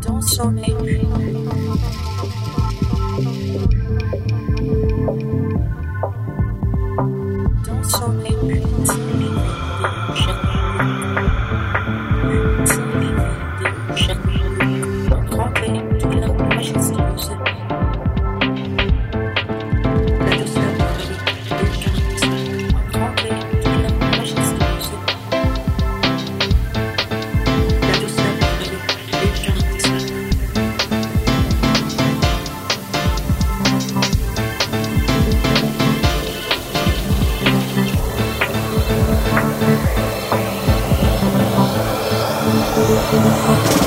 Don't show me. 我。